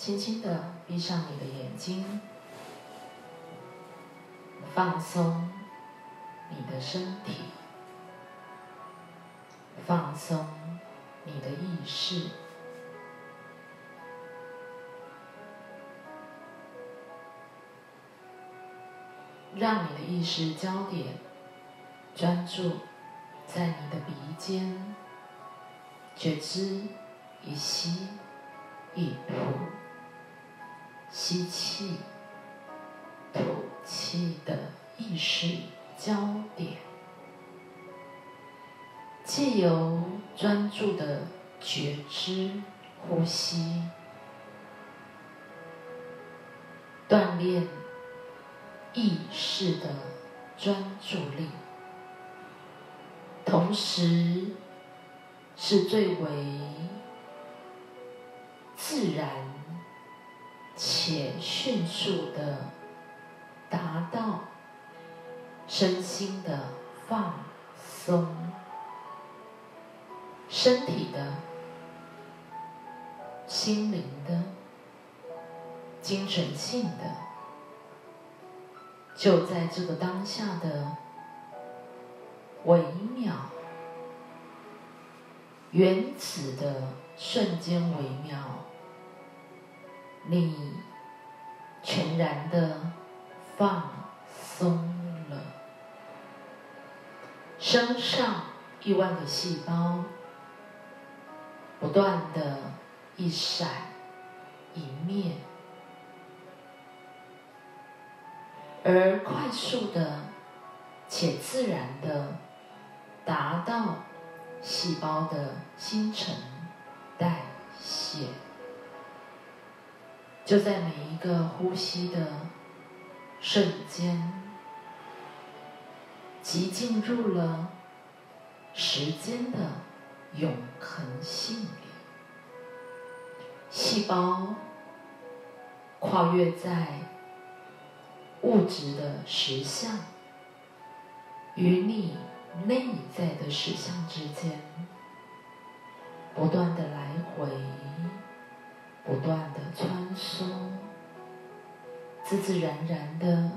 轻轻的闭上你的眼睛，放松你的身体，放松你的意识，让你的意识焦点专注在你的鼻尖，觉知一吸一吐。吸气、吐气的意识焦点，借由专注的觉知呼吸，锻炼意识的专注力，同时是最为自然。且迅速的达到身心的放松，身体的、心灵的、精神性的，就在这个当下的微妙、原子的瞬间微妙。你全然的放松了，身上亿万个细胞不断的一闪一灭，而快速的且自然的达到细胞的新陈代谢。就在每一个呼吸的瞬间，即进入了时间的永恒性里。细胞跨越在物质的实相与你内在的实相之间，不断的来回。不断的穿梭，自自然然的，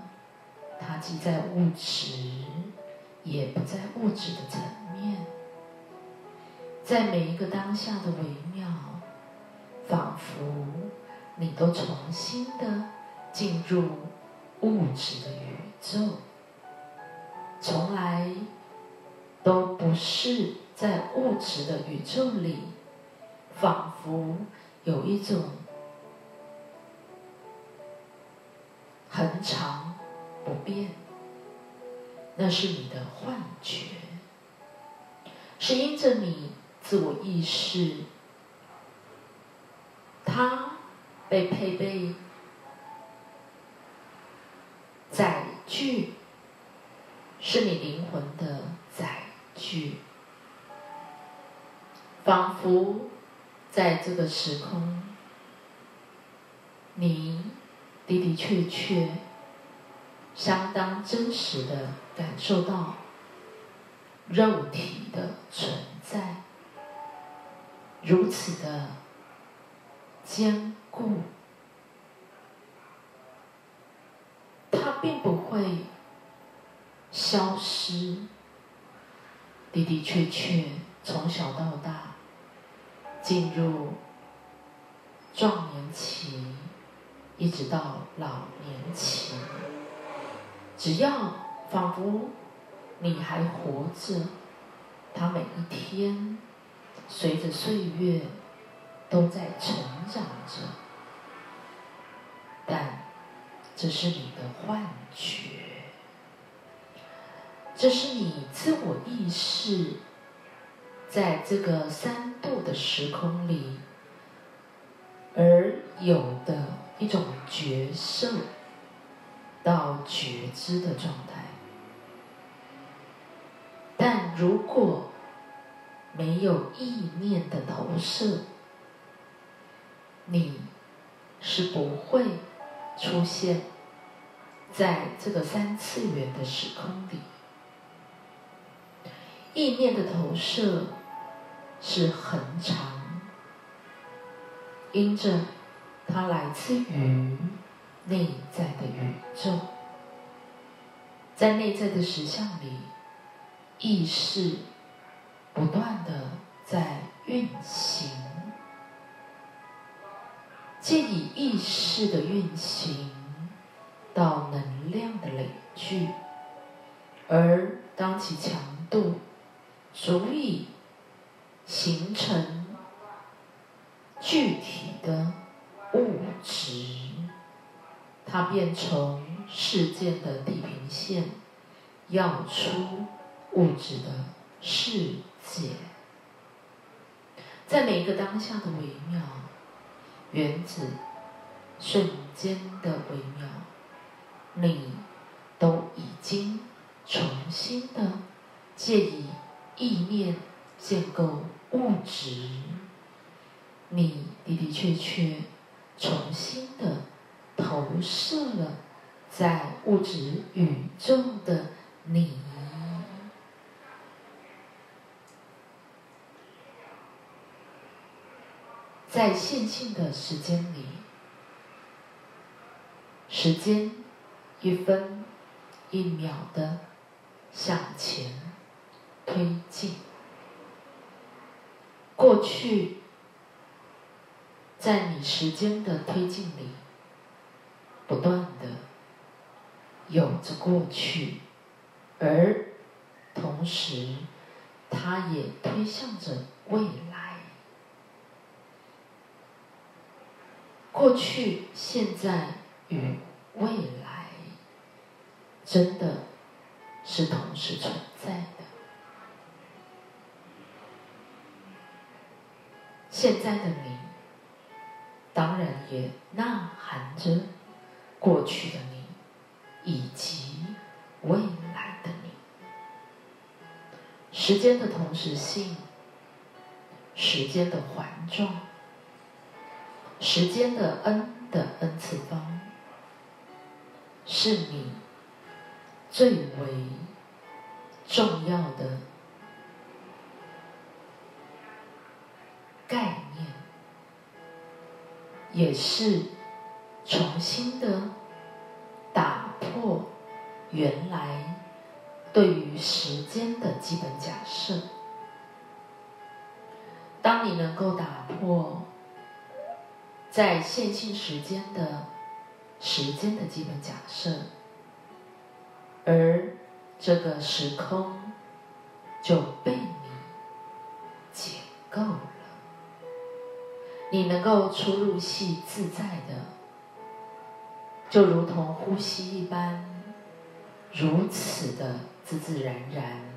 它既在物质，也不在物质的层面，在每一个当下的微妙，仿佛你都重新的进入物质的宇宙，从来都不是在物质的宇宙里，仿佛。有一种恒常不变，那是你的幻觉，是因着你自我意识，它被配备载具，是你灵魂的载具，仿佛。在这个时空，你的的确确、相当真实的感受到肉体的存在，如此的坚固，它并不会消失。的的确确，从小到大。进入壮年期，一直到老年期，只要仿佛你还活着，他每一天随着岁月都在成长着，但这是你的幻觉，这是你自我意识。在这个三度的时空里，而有的一种觉受到觉知的状态，但如果没有意念的投射，你是不会出现在这个三次元的时空里。意念的投射。是恒常，因着它来自于内在的宇宙，在内在的实相里，意识不断的在运行，借以意识的运行到能量的累聚，而当其强度足以形成具体的。物质，它便从世界的地平线，要出物质的世界。在每一个当下的微妙，原子瞬间的微妙，你都已经重新的借以意念建构物质，你的的确确。重新的投射了在物质宇宙的你，在线性的时间里，时间一分一秒的向前推进，过去。在你时间的推进里，不断的有着过去，而同时，它也推向着未来。过去、现在与未来，真的是同时存在的。现在的你。当然也呐喊着过去的你，以及未来的你。时间的同时性，时间的环状，时间的 n 的 n 次方，是你最为重要的也是重新的打破原来对于时间的基本假设。当你能够打破在线性时间的时间的基本假设，而这个时空就被你能够出入戏自在的，就如同呼吸一般，如此的自自然然。